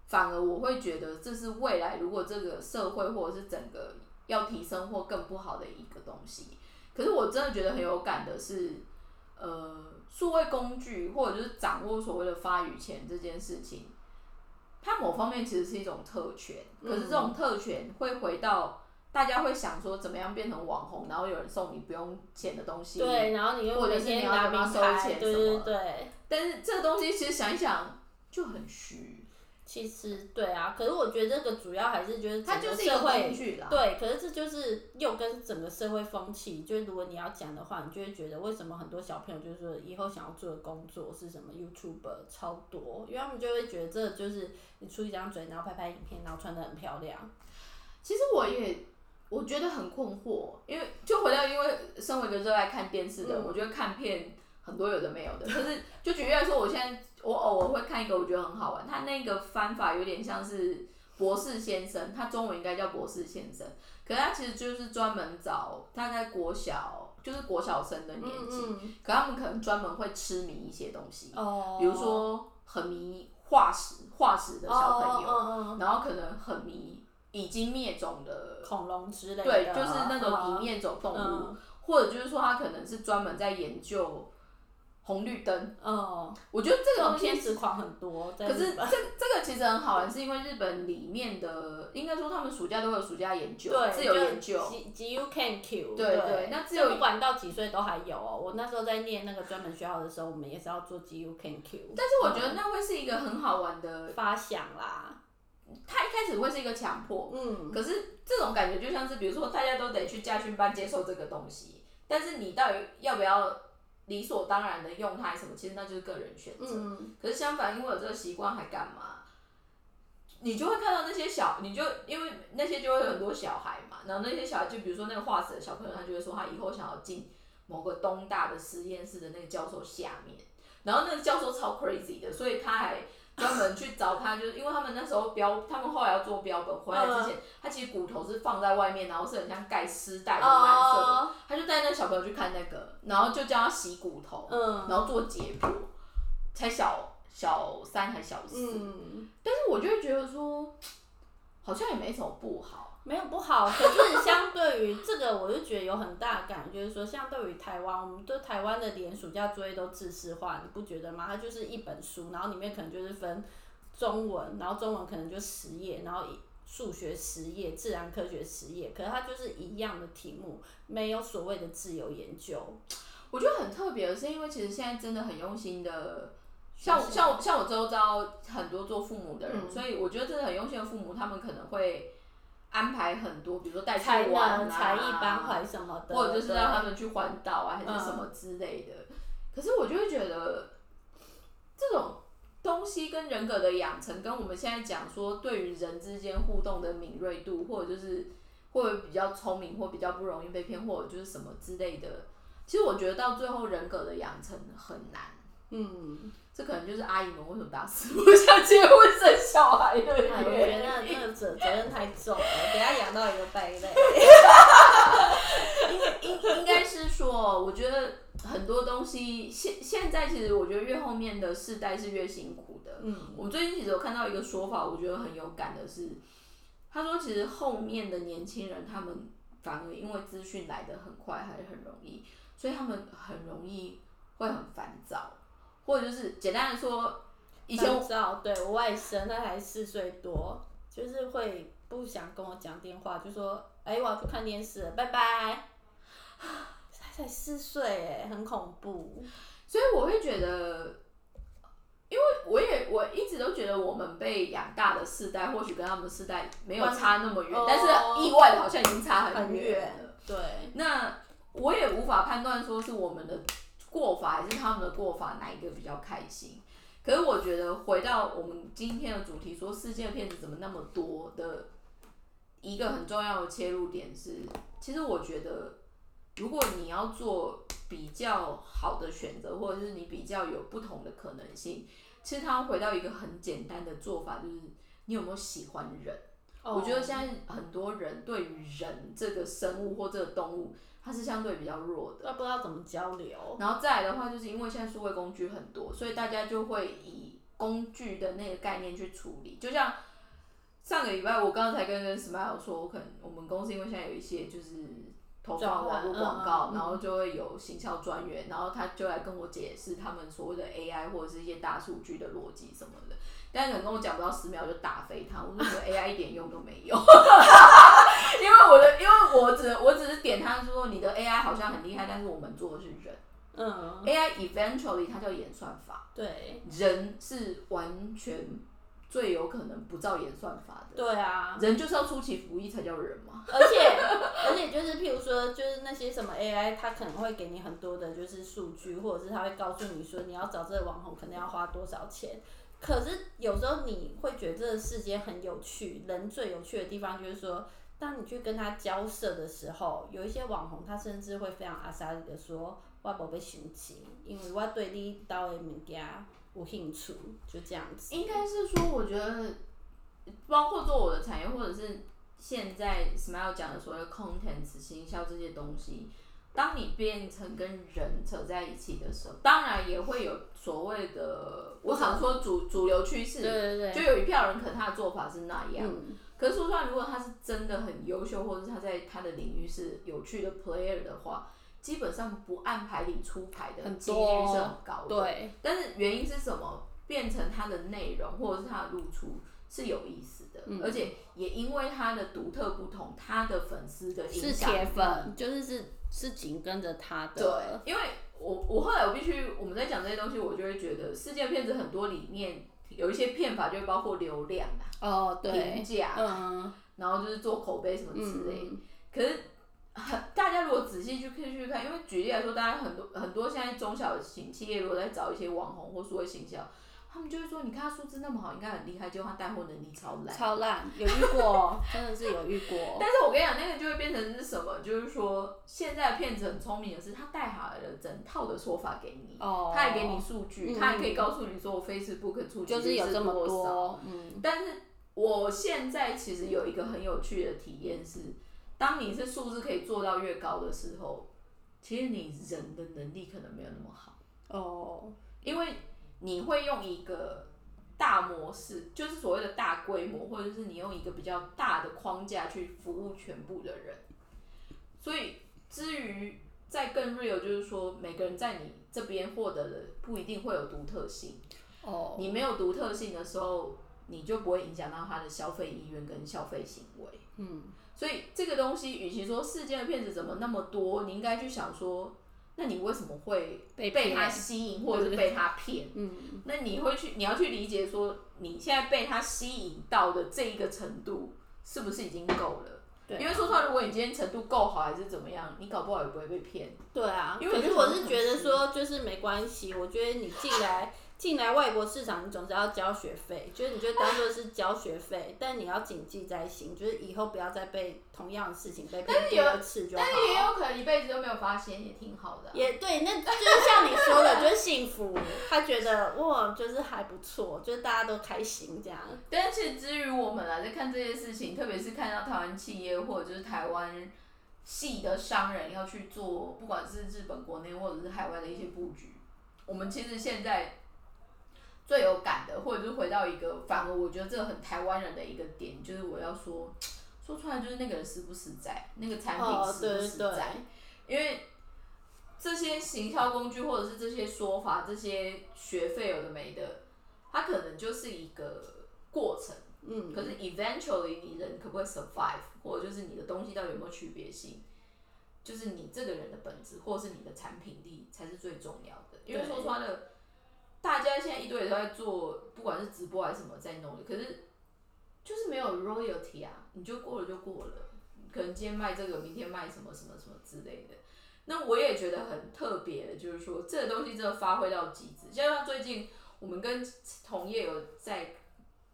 反而我会觉得这是未来如果这个社会或者是整个要提升或更不好的一个东西。可是我真的觉得很有感的是，呃，数位工具或者就是掌握所谓的发语权这件事情，它某方面其实是一种特权，可是这种特权会回到。大家会想说怎么样变成网红，然后有人送你不用钱的东西，对，然后你又或者是你要跟他收钱什么对。但是这个东西其实想一想就很虚，其实对啊，可是我觉得这个主要还是就是整个它就是一个社会工具啦。对，可是这就是又跟整个社会风气，就是如果你要讲的话，你就会觉得为什么很多小朋友就是说以后想要做的工作是什么 YouTuber 超多，因为他们就会觉得这就是你出一张嘴，然后拍拍影片，然后穿的很漂亮。其实我也我觉得很困惑，因为就回到因为身为一个热爱看电视的人，嗯我觉得看片很多有的没有的。可是就举例来说，我现在会看一个，我觉得很好玩，他那个翻法有点像是博士先生，他中文应该叫博士先生，可是他其实就是专门找大概国小就是国小生的年纪，嗯可他们可能专门会痴迷一些东西，哦。比如说很迷化石化石的小朋友，哦然后可能很迷已经灭种的，恐龙之类的，对，就是那种已嗯灭种动物，嗯。或者就是说他可能是专门在研究红绿灯。嗯，我觉得这个东西偏执狂很多，可是这这个其实很好玩，是因为日本里面的，应该说他们暑假都会有暑假研究，自由研究。，G G U Can Q，对对那自由这不管到几岁都还有哦。我那时候在念那个专门学校的时候，我们也是要做 G U Can Q，但是我觉得那会是一个很好玩的，发想啦，他一开始会是一个强迫，嗯，可是这种感觉就像是，比如说大家都得去家训班接受这个东西，但是你到底要不要理所当然的用它，什么？其实那就是个人选择。嗯，可是相反，因为有这个习惯，还干嘛？你就会看到那些小，你就因为那些就会有很多小孩嘛，然后那些小孩就比如说那个化石的小朋友，他就会说他以后想要进某个东大的实验室的那个教授下面，然后那个教授超 crazy 的，所以他还专门去找他，就是因为他们那时候标，他们后来要做标本回来之前，他其实骨头是放在外面，然后是很像盖丝带的蓝色的，哦，他就带那个小朋友去看那个，然后就叫他洗骨头，嗯。然后做解剖，才小小三还小四，嗯，但是我就会觉得说，好像也没什么不好。没有不好，可是相对于这个，我就觉得有很大的感觉，就是说，相对于台湾，我们对台湾的连暑假作业都自式化，你不觉得吗？它就是一本书，然后里面可能就是分中文，然后中文可能就十页，然后数学十页，自然科学十页，可是它就是一样的题目，没有所谓的自由研究。我觉得很特别的是，因为其实现在真的很用心的，像是像我像我周遭很多做父母的人，嗯所以我觉得真的很用心的父母，他们可能会安排很多，比如说带去玩啊，才艺班还什么的，或者就是让他们去环岛啊，还是嗯什么之类的。可是我就会觉得，这种东西跟人格的养成，跟我们现在讲说对于人之间互动的敏锐度，或者就是会比较聪明，或比较不容易被骗，或者就是什么之类的。其实我觉得到最后人格的养成很难。嗯，这可能就是阿姨们为什么打死不想结婚生小孩的哎，我觉原得因。那个责责任太重了，等下养到一个败类。应应应该是说，我觉得很多东西现现在其实我觉得越后面的世代是越辛苦的。嗯，我最近其实有看到一个说法，我觉得很有感的是，他说其实后面的年轻人他们反而因为资讯来的很快，还是很容易，所以他们很容易会很烦躁，或者就是简单的说，以前我知道，对我外甥他才四岁多，就是会不想跟我讲电话，就说：“哎、我要去看电视了，拜拜。”他才四岁，哎，很恐怖。所以我会觉得，因为我也我一直都觉得我们被养大的世代，或许跟他们世代没有差那么远，哦但是意外的好像已经差很远远了。对，那我也无法判断说是我们的过法还是他们的过法哪一个比较开心。可是我觉得回到我们今天的主题，说世界片子怎么那么多的一个很重要的切入点是，其实我觉得如果你要做比较好的选择，或者是你比较有不同的可能性，其实它回到一个很简单的做法，就是你有没有喜欢人？哦我觉得现在很多人对于人这个生物或这个动物，它是相对比较弱的。都不知道怎么交流。然后再来的话，就是因为现在数位工具很多，所以大家就会以工具的那个概念去处理。就像上个礼拜，我刚才跟跟 Smile 说，我可能我们公司因为现在有一些就是投放网络广嗯告，嗯然后就会有行销专员，然后他就来跟我解释他们所谓的 AI 或者是一些大数据的逻辑什么的。但是可能跟我讲不到十秒就打飞他，我说 AI 一点用都没有，因为我的因为我只我只是点他说你的 AI 好像很厉害，但是我们做的是人。嗯，AI eventually 它叫演算法，对人是完全最有可能不照演算法的。对啊，人就是要出其不意才叫人嘛。而且而且就是譬如说，就是那些什么 AI，它可能会给你很多的就是数据，或者是它会告诉你说你要找这个网红可能要花多少钱。可是有时候你会觉得这个世界很有趣，人最有趣的地方就是说，当你去跟他交涉的时候，有一些网红他甚至会非常阿莎的说，我无要收钱，因为我对你刀的物件有兴趣，就这样子。应该是说，我觉得包括做我的产业，或者是现在 Smile 讲的所谓的 contents 行销这些东西，当你变成跟人扯在一起的时候，当然也会有所谓的，我想说主主流趋势，对对对，就有一票人可能他的做法是那样。嗯，可是说实话，如果他是真的很优秀，或者是他在他的领域是有趣的 player 的话，基本上不按牌理出牌的很几率是很高的。对，但是原因是什么？变成他的内容或者是他的露出是有意思的，嗯。而且也因为他的独特不同，他的粉丝的影是响是铁粉，就是是是紧跟着他的。对，因为我我后来我必须我们在讲这些东西，我就会觉得世界骗子很多里面有一些骗法，就会包括流量啊、哦，评对，价，嗯，然后就是做口碑什么之类的。嗯，可是很大家如果仔细去看去看，因为举例来说，大家很多很多现在中小型企业如果在找一些网红或数位行销，他们就会说，你看他数字那么好，应该很厉害，结果他带货能力超烂。超烂，有遇过，真的是有遇过。但是我跟你讲，那个就会变成是什么？就是说，现在的骗子很聪明的是，他带好了整套的说法给你，哦，他还给你数据，嗯他也可以告诉你说我 Facebook 出就击率是有这么。多，嗯，但是我现在其实有一个很有趣的体验是，当你是数字可以做到越高的时候，其实你人的能力可能没有那么好，哦，因为你会用一个大模式，就是所谓的大规模，或者是你用一个比较大的框架去服务全部的人。所以至于在更 real，就是说每个人在你这边获得的不一定会有独特性。哦，你没有独特性的时候，你就不会影响到他的消费意愿跟消费行为。嗯，所以这个东西，与其说世间的骗子怎么那么多，你应该去想说，那你为什么会被被他吸引，或者是被他骗？嗯，那你会去，你要去理解说，你现在被他吸引到的这一个程度，是不是已经够了？对因为说实话，如果你今天程度够好，还是怎么样，你搞不好也不会被骗。对啊，因为可是我是觉得说，就是没关系，我觉得你进来进来外国市场，你总是要交学费，就是你就当做是交学费，但你要谨记在心，就是以后不要再被同样的事情被骗第二次就好但。是也有可能一辈子都没有发现，也挺好的啊、也对，那就是像你说的，就是幸福。他觉得哇，就是还不错，就是大家都开心这样。但是至于我们来在看这些事情，特别是看到台湾企业或者就是台湾系的商人要去做，不管是日本国内或者是海外的一些布局，我们其实现在最有感的，或者是回到一个，反而我觉得这个很台湾人的一个点，就是我要说，说出来就是那个人实不实在，那个产品哦，实不对对实在，因为。这些行销工具或者是这些说法、这些学费有的没的，它可能就是一个过程。嗯，可是 eventually 你人可不可以 survive，或者就是你的东西到底有没有区别性，就是你这个人的本质，或者是你的产品力才是最重要的。因为对说穿了，大家现在一堆人都在做，不管是直播还是什么在弄，可是就是没有 royalty 啊，你就过了就过了，可能今天卖这个，明天卖什么什么什么之类的。那我也觉得很特别的，就是说这个东西真的发挥到极致。就像最近我们跟同业有在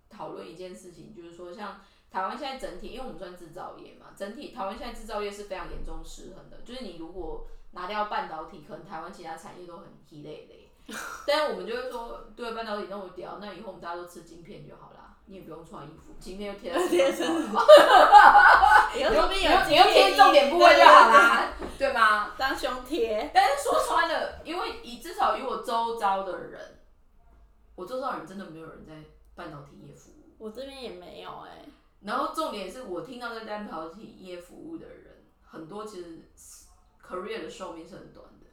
讨论一件事情，就是说像台湾现在整体，因为我们算制造业嘛，整体台湾现在制造业是非常严重失衡的。就是你如果拿掉半导体，可能台湾其他产业都很疲累的。但是我们就会说，对半导体那么屌，那以后我们大家都吃晶片就好啦。你也不用穿衣服，今天就贴在贴身上，以后你用说不定有你用贴重点部位就好啦，对吗？当胸贴。但是说穿了，因为以至少以我周遭的人，我周遭的人真的没有人在半导体业服务。我这边也没有哎、然后重点是我听到在半导体业服务的人，很多其实 career 的寿命是很短的，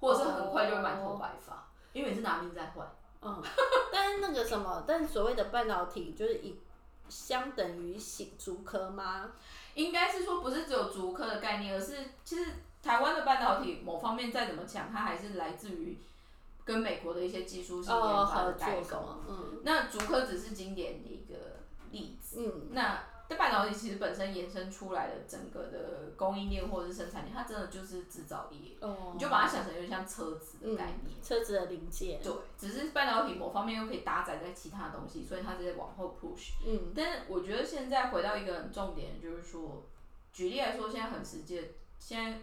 或者是很快就满头白发，因为你是拿命在换。嗯，但是那个什么，但所谓的半导体就是以相等于行竹科吗？应该是说不是只有竹科的概念，而是其实台湾的半导体某方面再怎么强，它还是来自于跟美国的一些技术性研哦，发合的代工。嗯那竹科只是经典的一个例子。嗯，那但半导体其实本身延伸出来的整个的供应链或者是生产链，它真的就是制造业，哦，你就把它想成有点像车子的概念。车子的零件。对，只是半导体某方面又可以搭载在其他东西，所以它在往后 push。嗯但是我觉得现在回到一个很重点，就是说，举例来说，现在很实际的，现在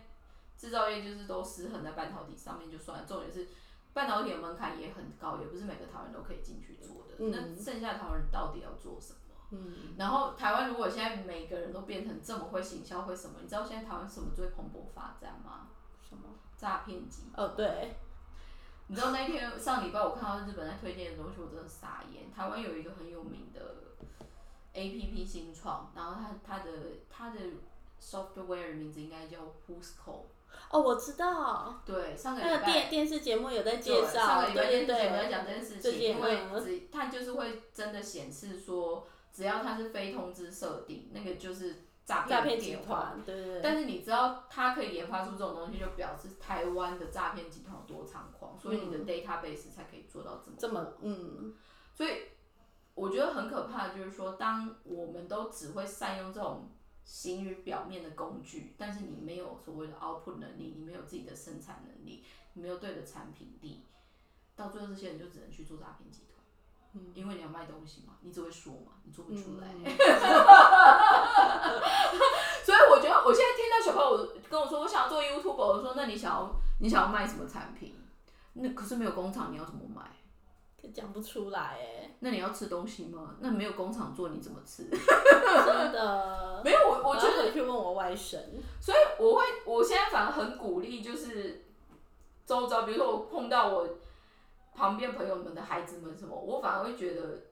制造业就是都失衡在半导体上面就算了，重点是半导体的门槛也很高，也不是每个台湾人都可以进去做的。嗯那剩下台湾人到底要做什么？嗯，然后台湾如果现在每个人都变成这么会行销，会什么？你知道现在台湾什么最蓬勃发展吗？什么？诈骗集哦，对，你知道那天上礼拜我看到日本在推荐的东西，我真的傻眼。台湾有一个很有名的 A P P 新创，然后它它的它的 software 的名字应该叫 Who'sco。哦，我知道，对，上个礼拜电电视节目有在介绍上绍，个礼拜电视节目在，讲这件事情，因为嗯只它就是会真的显示说，只要它是非通知设定，那个就是诈诈骗集电话。团，对对对，但是你知道，它可以研发出这种东西，就表示台湾的诈骗集团有多猖狂，所以你的 database 才可以做到这么这么嗯所以我觉得很可怕的就是说，当我们都只会善用这种行于表面的工具，但是你没有所谓的 output 能力，你没有自己的生产能力，你没有对的产品力，到最后这些人就只能去做诈骗集团。嗯，因为你要卖东西嘛，你只会说嘛，你做不出来。嗯 所以我觉得，我现在听到小朋友跟我说，我想要做 YouTube，我说那你想要你想要卖什么产品？那可是没有工厂，你要怎么卖？讲不出来哎，那你要吃东西吗？那没有工厂做，你怎么吃？真的。没有，我我就得，要回去问我外甥，所以我会，我现在反而很鼓励，就是周遭，比如说我碰到我旁边朋友们的孩子们什么，我反而会觉得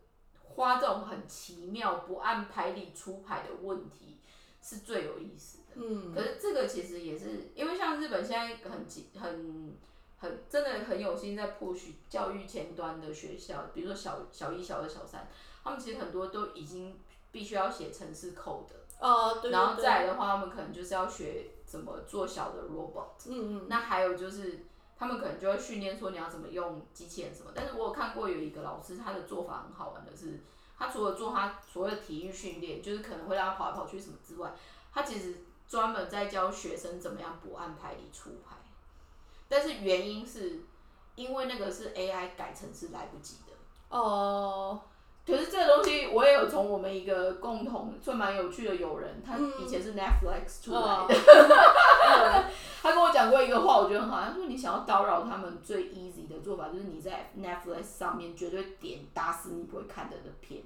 花这种很奇妙、不按牌理出牌的问题是最有意思的。嗯可是这个其实也是因为像日本现在很急很很真的很有心在 push 教育前端的学校，比如说小小一、小二、小三，他们其实很多都已经必须要写程式 code 的，哦，对对然后再来的话，他们可能就是要学怎么做小的 robot。嗯嗯，那还有就是，他们可能就会训练说你要怎么用机器人什么。但是我有看过有一个老师，他的做法很好玩的是，他除了做他所谓的体育训练，就是可能会让他跑来跑去什么之外，他其实专门在教学生怎么样不按牌理出牌。但是原因是因为那个是 AI 改成是来不及的。哦，可是这个东西我也有从我们一个共同算蛮有趣的友人，他以前是 Netflix 出来的，嗯他跟我讲过一个话，我觉得很好。他说你想要叨扰他们最 easy 的做法，就是你在 Netflix 上面绝对点打死你不会看的的片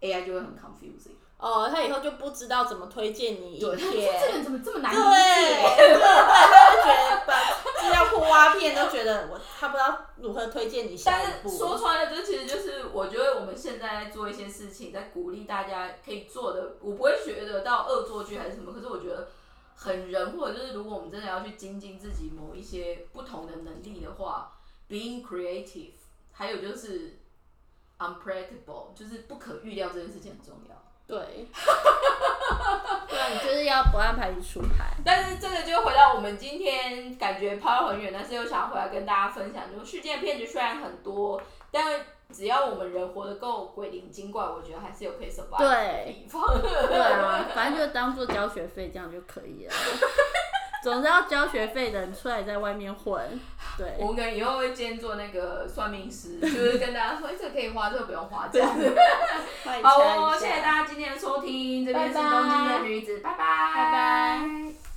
，AI 就会很 confusing。哦，他以后就不知道怎么推荐你对，影他说这个，人怎么这么难理解？对对，他 就觉得把资料库挖片都觉得我他不知道如何推荐你下但一步。是说穿了，这其实就是我觉得我们现在在做一些事情，在鼓励大家可以做的。我不会觉得到恶作剧还是什么，可是我觉得很人，或者就是如果我们真的要去精进自己某一些不同的能力的话，being creative，还有就是 unpredictable，就是不可预料这件事情很重要。对，对啊，你就是要不按牌理出牌。但是这个就回到我们今天感觉抛得很远，但是又想回来跟大家分享，就是世界骗局虽然很多，但只要我们人活得够鬼灵精怪，我觉得还是有可以 survive 的对地方。对啊，反正就当做交学费这样就可以了。总是要交学费的人出来在外面混，对，我们可能以后会兼做那个算命师，就是跟大家说，哎、这个可以花，这个不用花，这样。子好哦，谢谢大家今天的收听，这边是东京的女子，拜拜，拜拜。